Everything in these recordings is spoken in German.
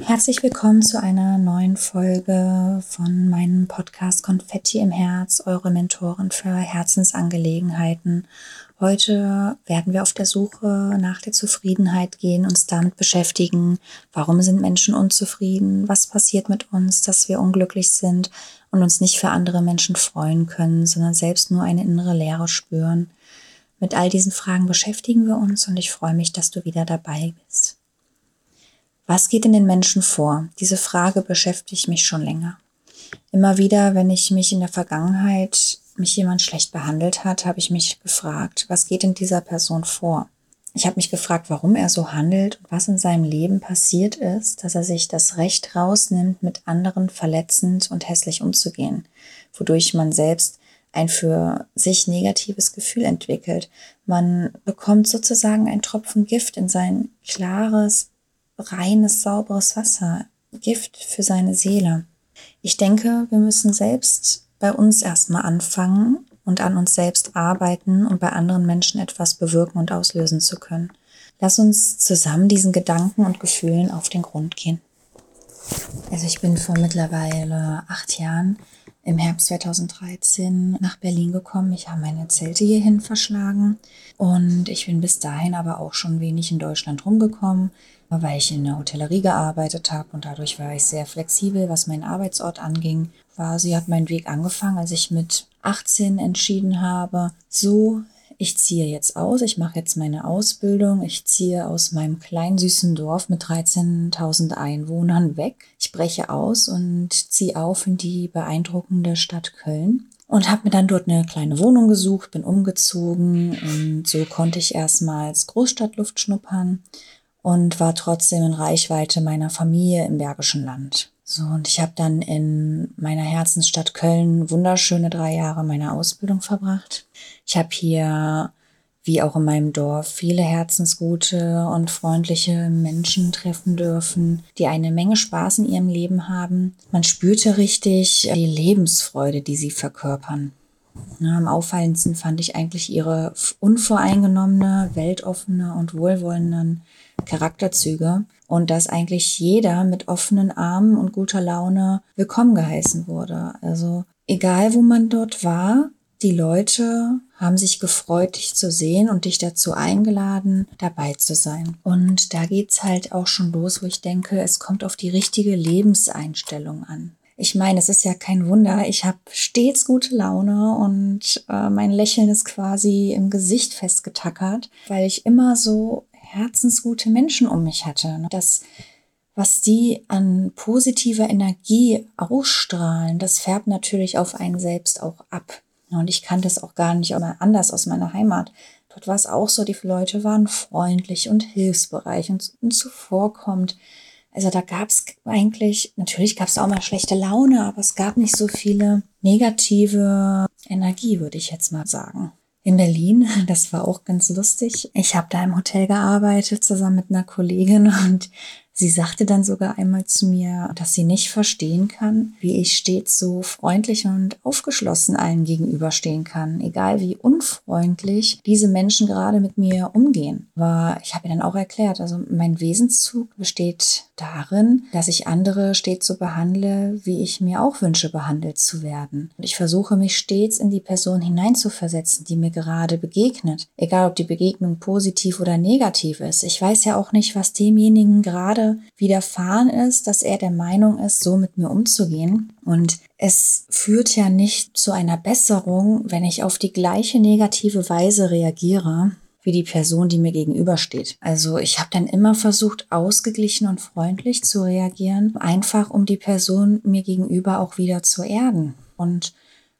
Herzlich willkommen zu einer neuen Folge von meinem Podcast Konfetti im Herz, eure Mentoren für Herzensangelegenheiten. Heute werden wir auf der Suche nach der Zufriedenheit gehen, uns damit beschäftigen, warum sind Menschen unzufrieden, was passiert mit uns, dass wir unglücklich sind und uns nicht für andere Menschen freuen können, sondern selbst nur eine innere Leere spüren. Mit all diesen Fragen beschäftigen wir uns und ich freue mich, dass du wieder dabei bist. Was geht in den Menschen vor? Diese Frage beschäftigt mich schon länger. Immer wieder, wenn ich mich in der Vergangenheit, mich jemand schlecht behandelt hat, habe ich mich gefragt, was geht in dieser Person vor? Ich habe mich gefragt, warum er so handelt und was in seinem Leben passiert ist, dass er sich das Recht rausnimmt, mit anderen verletzend und hässlich umzugehen, wodurch man selbst ein für sich negatives Gefühl entwickelt. Man bekommt sozusagen ein Tropfen Gift in sein klares, reines, sauberes Wasser, Gift für seine Seele. Ich denke, wir müssen selbst bei uns erstmal anfangen und an uns selbst arbeiten, um bei anderen Menschen etwas bewirken und auslösen zu können. Lass uns zusammen diesen Gedanken und Gefühlen auf den Grund gehen. Also ich bin vor mittlerweile acht Jahren im Herbst 2013 nach Berlin gekommen. Ich habe meine Zelte hierhin verschlagen und ich bin bis dahin aber auch schon wenig in Deutschland rumgekommen weil ich in der Hotellerie gearbeitet habe und dadurch war ich sehr flexibel, was meinen Arbeitsort anging. Sie hat meinen Weg angefangen, als ich mit 18 entschieden habe, so, ich ziehe jetzt aus, ich mache jetzt meine Ausbildung, ich ziehe aus meinem kleinen süßen Dorf mit 13.000 Einwohnern weg. Ich breche aus und ziehe auf in die beeindruckende Stadt Köln und habe mir dann dort eine kleine Wohnung gesucht, bin umgezogen und so konnte ich erstmals Großstadtluft schnuppern und war trotzdem in Reichweite meiner Familie im Bergischen Land. So, und ich habe dann in meiner Herzensstadt Köln wunderschöne drei Jahre meiner Ausbildung verbracht. Ich habe hier, wie auch in meinem Dorf, viele herzensgute und freundliche Menschen treffen dürfen, die eine Menge Spaß in ihrem Leben haben. Man spürte richtig die Lebensfreude, die sie verkörpern. Ja, am auffallendsten fand ich eigentlich ihre unvoreingenommene, weltoffene und wohlwollenden Charakterzüge und dass eigentlich jeder mit offenen Armen und guter Laune willkommen geheißen wurde. Also egal, wo man dort war, die Leute haben sich gefreut, dich zu sehen und dich dazu eingeladen, dabei zu sein. Und da geht's halt auch schon los, wo ich denke, es kommt auf die richtige Lebenseinstellung an. Ich meine, es ist ja kein Wunder. Ich habe stets gute Laune und äh, mein Lächeln ist quasi im Gesicht festgetackert, weil ich immer so herzensgute Menschen um mich hatte. Das, was die an positiver Energie ausstrahlen, das färbt natürlich auf einen selbst auch ab. Und ich kannte es auch gar nicht anders aus meiner Heimat. Dort war es auch so, die Leute waren freundlich und hilfsbereich und, und zuvorkommend. Also da gab es eigentlich, natürlich gab es auch mal schlechte Laune, aber es gab nicht so viele negative Energie, würde ich jetzt mal sagen in Berlin. Das war auch ganz lustig. Ich habe da im Hotel gearbeitet zusammen mit einer Kollegin und Sie sagte dann sogar einmal zu mir, dass sie nicht verstehen kann, wie ich stets so freundlich und aufgeschlossen allen gegenüberstehen kann, egal wie unfreundlich diese Menschen gerade mit mir umgehen. Aber ich habe ihr dann auch erklärt, also mein Wesenszug besteht darin, dass ich andere stets so behandle, wie ich mir auch wünsche, behandelt zu werden. Und ich versuche mich stets in die Person hineinzuversetzen, die mir gerade begegnet, egal ob die Begegnung positiv oder negativ ist. Ich weiß ja auch nicht, was demjenigen gerade widerfahren ist, dass er der Meinung ist, so mit mir umzugehen. Und es führt ja nicht zu einer Besserung, wenn ich auf die gleiche negative Weise reagiere wie die Person, die mir gegenübersteht. Also ich habe dann immer versucht, ausgeglichen und freundlich zu reagieren, einfach um die Person mir gegenüber auch wieder zu erden. Und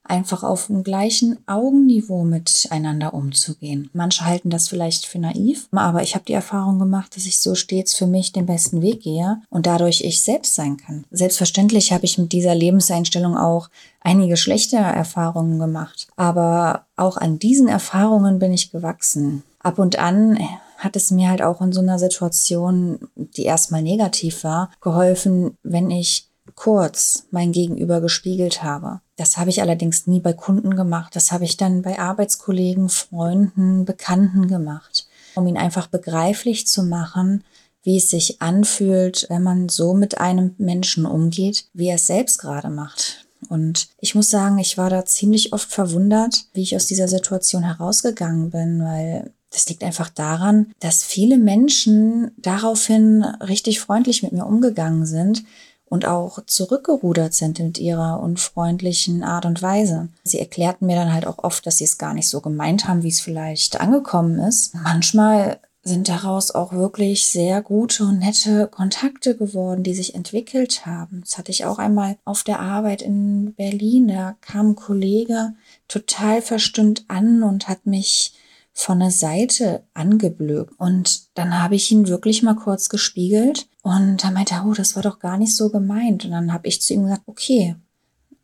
einfach auf dem gleichen Augenniveau miteinander umzugehen. Manche halten das vielleicht für naiv, aber ich habe die Erfahrung gemacht, dass ich so stets für mich den besten Weg gehe und dadurch ich selbst sein kann. Selbstverständlich habe ich mit dieser Lebenseinstellung auch einige schlechte Erfahrungen gemacht, aber auch an diesen Erfahrungen bin ich gewachsen. Ab und an hat es mir halt auch in so einer Situation, die erstmal negativ war, geholfen, wenn ich kurz mein Gegenüber gespiegelt habe. Das habe ich allerdings nie bei Kunden gemacht. Das habe ich dann bei Arbeitskollegen, Freunden, Bekannten gemacht, um ihn einfach begreiflich zu machen, wie es sich anfühlt, wenn man so mit einem Menschen umgeht, wie er es selbst gerade macht. Und ich muss sagen, ich war da ziemlich oft verwundert, wie ich aus dieser Situation herausgegangen bin, weil das liegt einfach daran, dass viele Menschen daraufhin richtig freundlich mit mir umgegangen sind und auch zurückgerudert sind mit ihrer unfreundlichen Art und Weise. Sie erklärten mir dann halt auch oft, dass sie es gar nicht so gemeint haben, wie es vielleicht angekommen ist. Manchmal sind daraus auch wirklich sehr gute und nette Kontakte geworden, die sich entwickelt haben. Das hatte ich auch einmal auf der Arbeit in Berlin. Da kam ein Kollege total verstimmt an und hat mich von der Seite angeblökt. Und dann habe ich ihn wirklich mal kurz gespiegelt und er meinte, oh, das war doch gar nicht so gemeint. Und dann habe ich zu ihm gesagt, okay,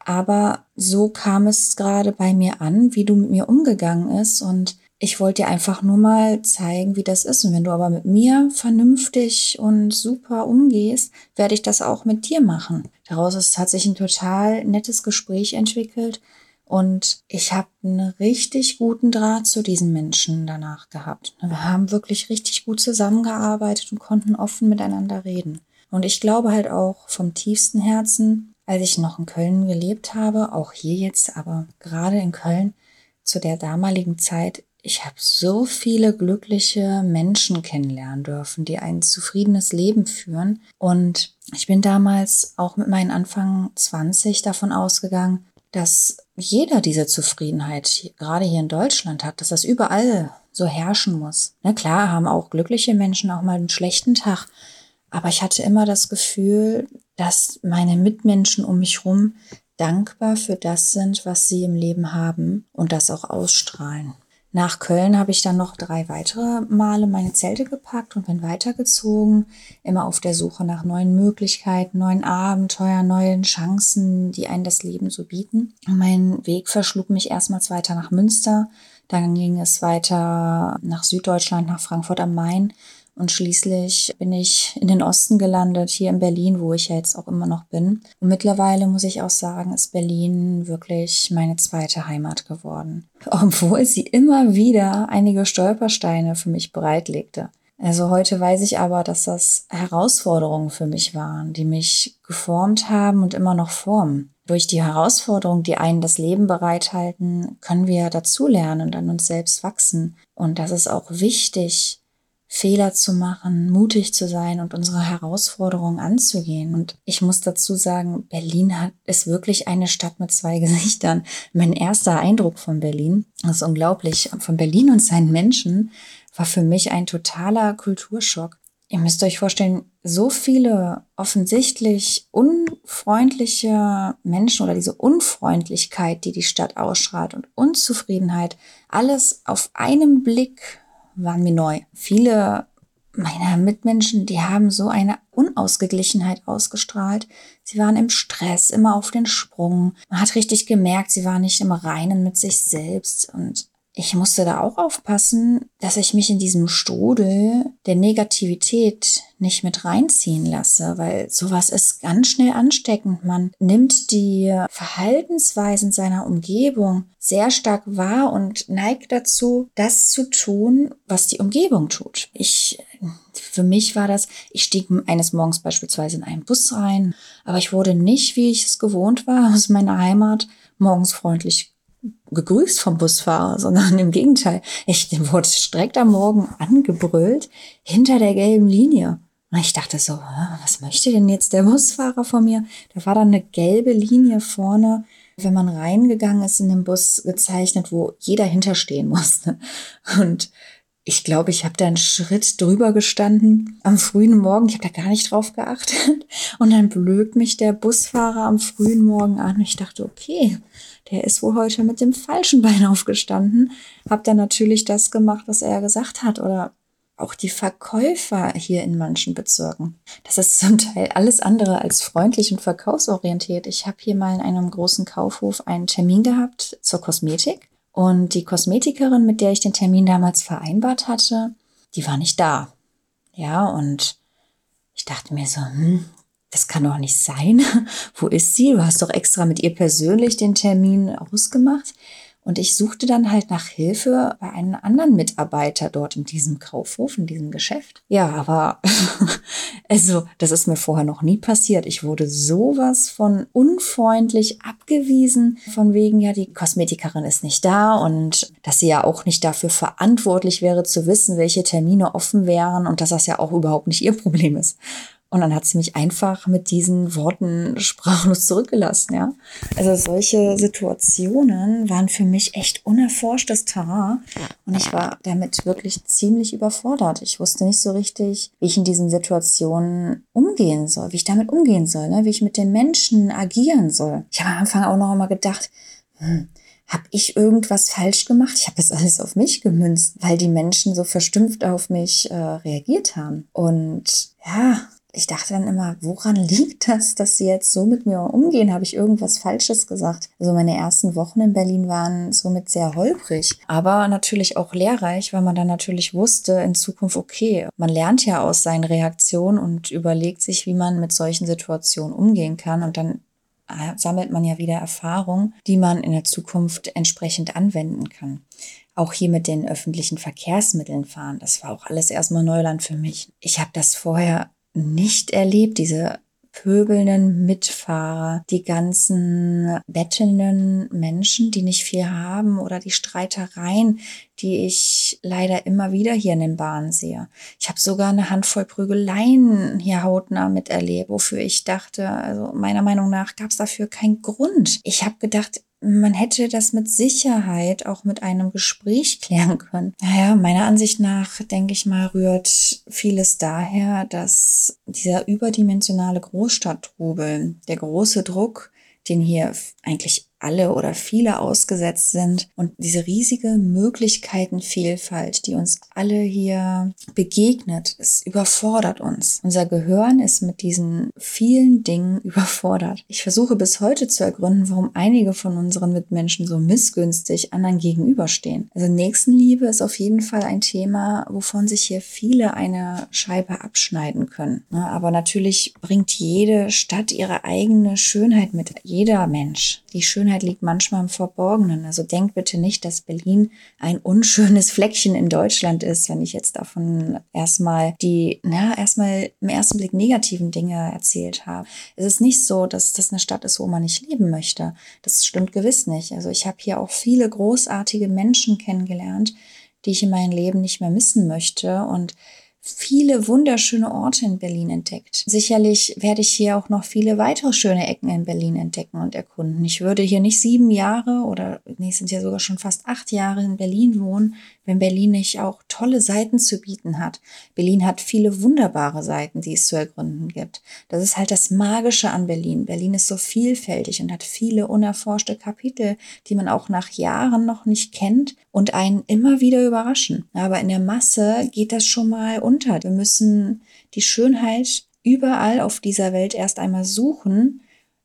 aber so kam es gerade bei mir an, wie du mit mir umgegangen ist. Und ich wollte dir einfach nur mal zeigen, wie das ist. Und wenn du aber mit mir vernünftig und super umgehst, werde ich das auch mit dir machen. Daraus ist, hat sich ein total nettes Gespräch entwickelt. Und ich habe einen richtig guten Draht zu diesen Menschen danach gehabt. Wir haben wirklich richtig gut zusammengearbeitet und konnten offen miteinander reden. Und ich glaube halt auch vom tiefsten Herzen, als ich noch in Köln gelebt habe, auch hier jetzt, aber gerade in Köln, zu der damaligen Zeit, ich habe so viele glückliche Menschen kennenlernen dürfen, die ein zufriedenes Leben führen. Und ich bin damals auch mit meinen Anfang 20 davon ausgegangen, dass jeder diese Zufriedenheit gerade hier in Deutschland hat, dass das überall so herrschen muss. Na klar, haben auch glückliche Menschen auch mal einen schlechten Tag, aber ich hatte immer das Gefühl, dass meine Mitmenschen um mich herum dankbar für das sind, was sie im Leben haben und das auch ausstrahlen. Nach Köln habe ich dann noch drei weitere Male meine Zelte gepackt und bin weitergezogen, immer auf der Suche nach neuen Möglichkeiten, neuen Abenteuern, neuen Chancen, die einen das Leben so bieten. Und mein Weg verschlug mich erstmals weiter nach Münster, dann ging es weiter nach Süddeutschland, nach Frankfurt am Main und schließlich bin ich in den Osten gelandet, hier in Berlin, wo ich ja jetzt auch immer noch bin. Und mittlerweile muss ich auch sagen, ist Berlin wirklich meine zweite Heimat geworden. Obwohl sie immer wieder einige Stolpersteine für mich bereitlegte. Also heute weiß ich aber, dass das Herausforderungen für mich waren, die mich geformt haben und immer noch formen. Durch die Herausforderungen, die einen das Leben bereithalten, können wir dazulernen und an uns selbst wachsen. Und das ist auch wichtig, Fehler zu machen, mutig zu sein und unsere Herausforderungen anzugehen. Und ich muss dazu sagen, Berlin hat, ist wirklich eine Stadt mit zwei Gesichtern. Mein erster Eindruck von Berlin, das ist unglaublich, von Berlin und seinen Menschen war für mich ein totaler Kulturschock. Ihr müsst euch vorstellen, so viele offensichtlich unfreundliche Menschen oder diese Unfreundlichkeit, die die Stadt ausstrahlt und Unzufriedenheit, alles auf einem Blick waren mir neu. Viele meiner Mitmenschen, die haben so eine Unausgeglichenheit ausgestrahlt. Sie waren im Stress, immer auf den Sprung. Man hat richtig gemerkt, sie waren nicht im Reinen mit sich selbst und ich musste da auch aufpassen, dass ich mich in diesem Strudel der Negativität nicht mit reinziehen lasse, weil sowas ist ganz schnell ansteckend. Man nimmt die Verhaltensweisen seiner Umgebung sehr stark wahr und neigt dazu, das zu tun, was die Umgebung tut. Ich für mich war das, ich stieg eines Morgens beispielsweise in einen Bus rein, aber ich wurde nicht, wie ich es gewohnt war, aus meiner Heimat morgens freundlich gegrüßt vom Busfahrer, sondern im Gegenteil. Ich wurde direkt am Morgen angebrüllt hinter der gelben Linie. Und ich dachte so, was möchte denn jetzt der Busfahrer von mir? Da war dann eine gelbe Linie vorne, wenn man reingegangen ist in den Bus gezeichnet, wo jeder hinterstehen musste. Und ich glaube, ich habe da einen Schritt drüber gestanden am frühen Morgen. Ich habe da gar nicht drauf geachtet. Und dann blökt mich der Busfahrer am frühen Morgen an. Ich dachte, okay, der ist wohl heute mit dem falschen Bein aufgestanden. Hab dann natürlich das gemacht, was er gesagt hat. Oder auch die Verkäufer hier in manchen Bezirken. Das ist zum Teil alles andere als freundlich und verkaufsorientiert. Ich habe hier mal in einem großen Kaufhof einen Termin gehabt zur Kosmetik und die Kosmetikerin, mit der ich den Termin damals vereinbart hatte, die war nicht da. Ja, und ich dachte mir so, hm, das kann doch nicht sein. Wo ist sie? Du hast doch extra mit ihr persönlich den Termin ausgemacht. Und ich suchte dann halt nach Hilfe bei einem anderen Mitarbeiter dort in diesem Kaufhof, in diesem Geschäft. Ja, aber also das ist mir vorher noch nie passiert. Ich wurde sowas von unfreundlich abgewiesen, von wegen, ja, die Kosmetikerin ist nicht da und dass sie ja auch nicht dafür verantwortlich wäre zu wissen, welche Termine offen wären und dass das ja auch überhaupt nicht ihr Problem ist. Und dann hat sie mich einfach mit diesen Worten sprachlos zurückgelassen, ja. Also solche Situationen waren für mich echt unerforschtes Terrain. Und ich war damit wirklich ziemlich überfordert. Ich wusste nicht so richtig, wie ich in diesen Situationen umgehen soll, wie ich damit umgehen soll, ne? wie ich mit den Menschen agieren soll. Ich habe am Anfang auch noch einmal gedacht, hm, habe ich irgendwas falsch gemacht? Ich habe das alles auf mich gemünzt, weil die Menschen so verstümpft auf mich äh, reagiert haben. Und ja, ich dachte dann immer, woran liegt das, dass sie jetzt so mit mir umgehen? Habe ich irgendwas Falsches gesagt? Also meine ersten Wochen in Berlin waren somit sehr holprig, aber natürlich auch lehrreich, weil man dann natürlich wusste in Zukunft, okay, man lernt ja aus seinen Reaktionen und überlegt sich, wie man mit solchen Situationen umgehen kann und dann äh, sammelt man ja wieder Erfahrung, die man in der Zukunft entsprechend anwenden kann. Auch hier mit den öffentlichen Verkehrsmitteln fahren, das war auch alles erstmal Neuland für mich. Ich habe das vorher nicht erlebt, diese pöbelnden Mitfahrer, die ganzen bettelnden Menschen, die nicht viel haben oder die Streitereien, die ich leider immer wieder hier in den Bahnen sehe. Ich habe sogar eine Handvoll Prügeleien hier hautnah miterlebt, wofür ich dachte, also meiner Meinung nach gab es dafür keinen Grund. Ich habe gedacht, man hätte das mit Sicherheit auch mit einem Gespräch klären können. Naja, meiner Ansicht nach, denke ich mal, rührt vieles daher, dass dieser überdimensionale Großstadttrubel, der große Druck, den hier eigentlich alle oder viele ausgesetzt sind. Und diese riesige Möglichkeitenvielfalt, die uns alle hier begegnet, es überfordert uns. Unser Gehirn ist mit diesen vielen Dingen überfordert. Ich versuche bis heute zu ergründen, warum einige von unseren Mitmenschen so missgünstig anderen gegenüberstehen. Also Nächstenliebe ist auf jeden Fall ein Thema, wovon sich hier viele eine Scheibe abschneiden können. Aber natürlich bringt jede Stadt ihre eigene Schönheit mit. Jeder Mensch. Die Schönheit Schönheit liegt manchmal im Verborgenen. Also denk bitte nicht, dass Berlin ein unschönes Fleckchen in Deutschland ist, wenn ich jetzt davon erstmal die, na, erstmal im ersten Blick negativen Dinge erzählt habe. Es ist nicht so, dass das eine Stadt ist, wo man nicht leben möchte. Das stimmt gewiss nicht. Also ich habe hier auch viele großartige Menschen kennengelernt, die ich in meinem Leben nicht mehr missen möchte und viele wunderschöne Orte in Berlin entdeckt. Sicherlich werde ich hier auch noch viele weitere schöne Ecken in Berlin entdecken und erkunden. Ich würde hier nicht sieben Jahre oder nee, sind ja sogar schon fast acht Jahre in Berlin wohnen, wenn Berlin nicht auch tolle Seiten zu bieten hat. Berlin hat viele wunderbare Seiten, die es zu ergründen gibt. Das ist halt das Magische an Berlin. Berlin ist so vielfältig und hat viele unerforschte Kapitel, die man auch nach Jahren noch nicht kennt und einen immer wieder überraschen. Aber in der Masse geht das schon mal unter. Wir müssen die Schönheit überall auf dieser Welt erst einmal suchen,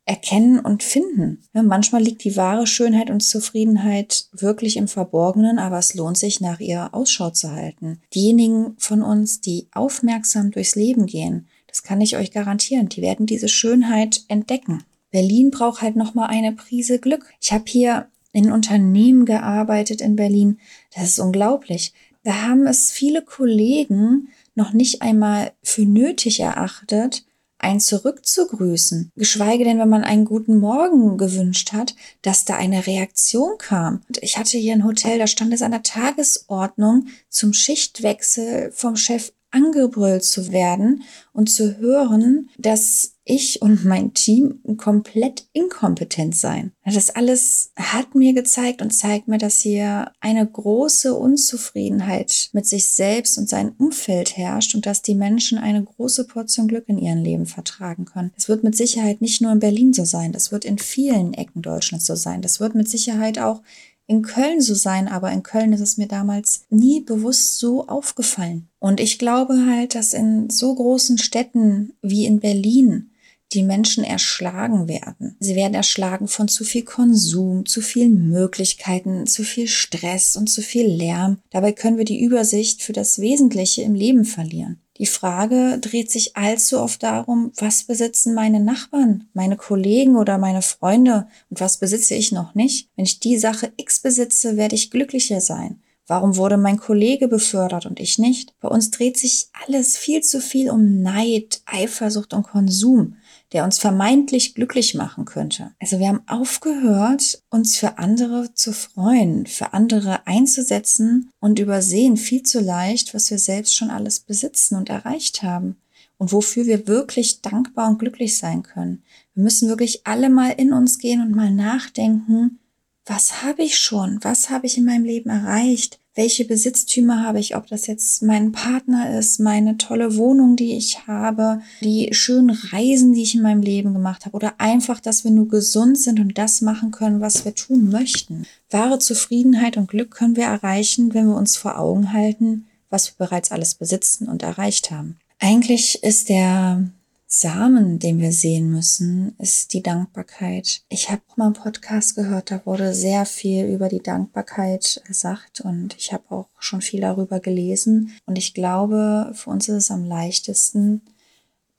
erkennen und finden. Ja, manchmal liegt die wahre Schönheit und Zufriedenheit wirklich im Verborgenen, aber es lohnt sich, nach ihr Ausschau zu halten. Diejenigen von uns, die aufmerksam durchs Leben gehen, das kann ich euch garantieren, die werden diese Schönheit entdecken. Berlin braucht halt noch mal eine Prise Glück. Ich habe hier in Unternehmen gearbeitet in Berlin. Das ist unglaublich. Da haben es viele Kollegen noch nicht einmal für nötig erachtet, einen zurückzugrüßen, geschweige denn, wenn man einen guten Morgen gewünscht hat, dass da eine Reaktion kam. Und ich hatte hier ein Hotel, da stand es an der Tagesordnung, zum Schichtwechsel vom Chef angebrüllt zu werden und zu hören, dass ich und mein Team komplett inkompetent sein. Das alles hat mir gezeigt und zeigt mir, dass hier eine große Unzufriedenheit mit sich selbst und seinem Umfeld herrscht und dass die Menschen eine große Portion Glück in ihrem Leben vertragen können. Es wird mit Sicherheit nicht nur in Berlin so sein, das wird in vielen Ecken Deutschlands so sein. Das wird mit Sicherheit auch in Köln so sein, aber in Köln ist es mir damals nie bewusst so aufgefallen. Und ich glaube halt, dass in so großen Städten wie in Berlin die Menschen erschlagen werden. Sie werden erschlagen von zu viel Konsum, zu vielen Möglichkeiten, zu viel Stress und zu viel Lärm. Dabei können wir die Übersicht für das Wesentliche im Leben verlieren. Die Frage dreht sich allzu oft darum, was besitzen meine Nachbarn, meine Kollegen oder meine Freunde und was besitze ich noch nicht? Wenn ich die Sache X besitze, werde ich glücklicher sein. Warum wurde mein Kollege befördert und ich nicht? Bei uns dreht sich alles viel zu viel um Neid, Eifersucht und Konsum der uns vermeintlich glücklich machen könnte. Also wir haben aufgehört, uns für andere zu freuen, für andere einzusetzen und übersehen viel zu leicht, was wir selbst schon alles besitzen und erreicht haben und wofür wir wirklich dankbar und glücklich sein können. Wir müssen wirklich alle mal in uns gehen und mal nachdenken, was habe ich schon? Was habe ich in meinem Leben erreicht? Welche Besitztümer habe ich, ob das jetzt mein Partner ist, meine tolle Wohnung, die ich habe, die schönen Reisen, die ich in meinem Leben gemacht habe oder einfach, dass wir nur gesund sind und das machen können, was wir tun möchten. Wahre Zufriedenheit und Glück können wir erreichen, wenn wir uns vor Augen halten, was wir bereits alles besitzen und erreicht haben. Eigentlich ist der Samen, den wir sehen müssen, ist die Dankbarkeit. Ich habe mal einen Podcast gehört, da wurde sehr viel über die Dankbarkeit gesagt und ich habe auch schon viel darüber gelesen. Und ich glaube, für uns ist es am leichtesten,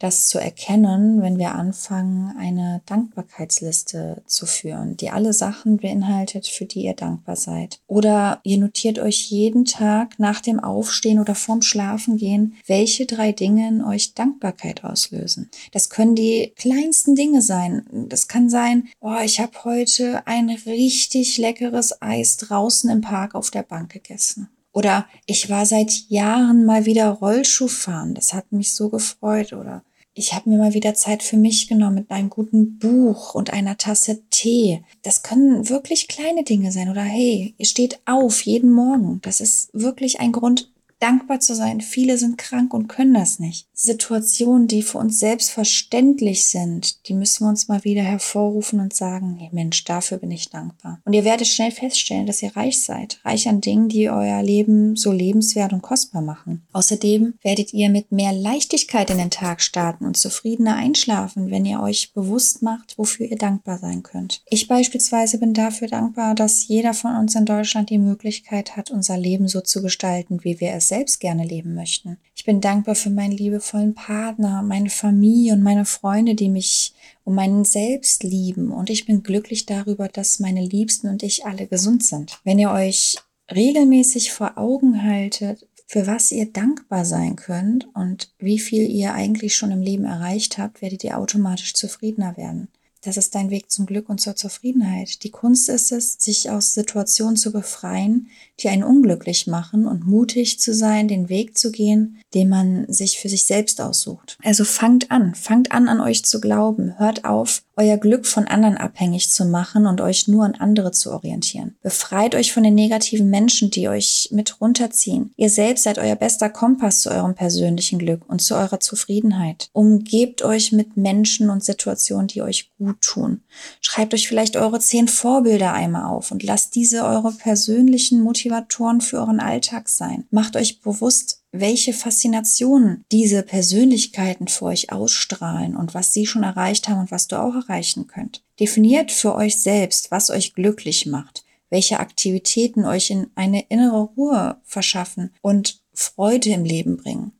das zu erkennen, wenn wir anfangen, eine Dankbarkeitsliste zu führen, die alle Sachen beinhaltet, für die ihr dankbar seid. Oder ihr notiert euch jeden Tag nach dem Aufstehen oder vorm Schlafengehen, welche drei Dinge in euch Dankbarkeit auslösen. Das können die kleinsten Dinge sein. Das kann sein, oh, ich habe heute ein richtig leckeres Eis draußen im Park auf der Bank gegessen. Oder ich war seit Jahren mal wieder Rollschuh fahren. Das hat mich so gefreut. Oder ich habe mir mal wieder Zeit für mich genommen mit einem guten Buch und einer Tasse Tee. Das können wirklich kleine Dinge sein. Oder hey, ihr steht auf jeden Morgen. Das ist wirklich ein Grund, dankbar zu sein. Viele sind krank und können das nicht. Situationen, die für uns selbstverständlich sind, die müssen wir uns mal wieder hervorrufen und sagen, Mensch, dafür bin ich dankbar. Und ihr werdet schnell feststellen, dass ihr reich seid. Reich an Dingen, die euer Leben so lebenswert und kostbar machen. Außerdem werdet ihr mit mehr Leichtigkeit in den Tag starten und zufriedener einschlafen, wenn ihr euch bewusst macht, wofür ihr dankbar sein könnt. Ich beispielsweise bin dafür dankbar, dass jeder von uns in Deutschland die Möglichkeit hat, unser Leben so zu gestalten, wie wir es selbst gerne leben möchten. Ich bin dankbar für meinen liebevollen Partner, meine Familie und meine Freunde, die mich um meinen Selbst lieben. Und ich bin glücklich darüber, dass meine Liebsten und ich alle gesund sind. Wenn ihr euch regelmäßig vor Augen haltet, für was ihr dankbar sein könnt und wie viel ihr eigentlich schon im Leben erreicht habt, werdet ihr automatisch zufriedener werden. Das ist dein Weg zum Glück und zur Zufriedenheit. Die Kunst ist es, sich aus Situationen zu befreien, die einen unglücklich machen und mutig zu sein, den Weg zu gehen, den man sich für sich selbst aussucht. Also fangt an, fangt an an euch zu glauben, hört auf, euer Glück von anderen abhängig zu machen und euch nur an andere zu orientieren. Befreit euch von den negativen Menschen, die euch mit runterziehen. Ihr selbst seid euer bester Kompass zu eurem persönlichen Glück und zu eurer Zufriedenheit. Umgebt euch mit Menschen und Situationen, die euch gut tun. Schreibt euch vielleicht eure zehn Vorbilder einmal auf und lasst diese eure persönlichen Motivatoren für euren Alltag sein. Macht euch bewusst, welche Faszination diese Persönlichkeiten für euch ausstrahlen und was sie schon erreicht haben und was du auch erreichen könnt. Definiert für euch selbst, was euch glücklich macht, welche Aktivitäten euch in eine innere Ruhe verschaffen und Freude im Leben bringen.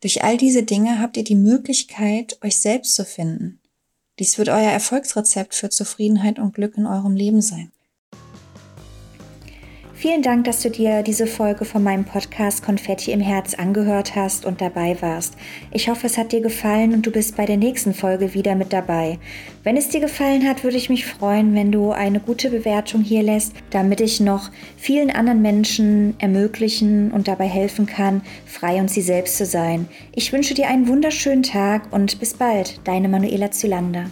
Durch all diese Dinge habt ihr die Möglichkeit, euch selbst zu finden. Dies wird euer Erfolgsrezept für Zufriedenheit und Glück in eurem Leben sein. Vielen Dank, dass du dir diese Folge von meinem Podcast Konfetti im Herz angehört hast und dabei warst. Ich hoffe, es hat dir gefallen und du bist bei der nächsten Folge wieder mit dabei. Wenn es dir gefallen hat, würde ich mich freuen, wenn du eine gute Bewertung hier lässt, damit ich noch vielen anderen Menschen ermöglichen und dabei helfen kann, frei und sie selbst zu sein. Ich wünsche dir einen wunderschönen Tag und bis bald, deine Manuela Zylander.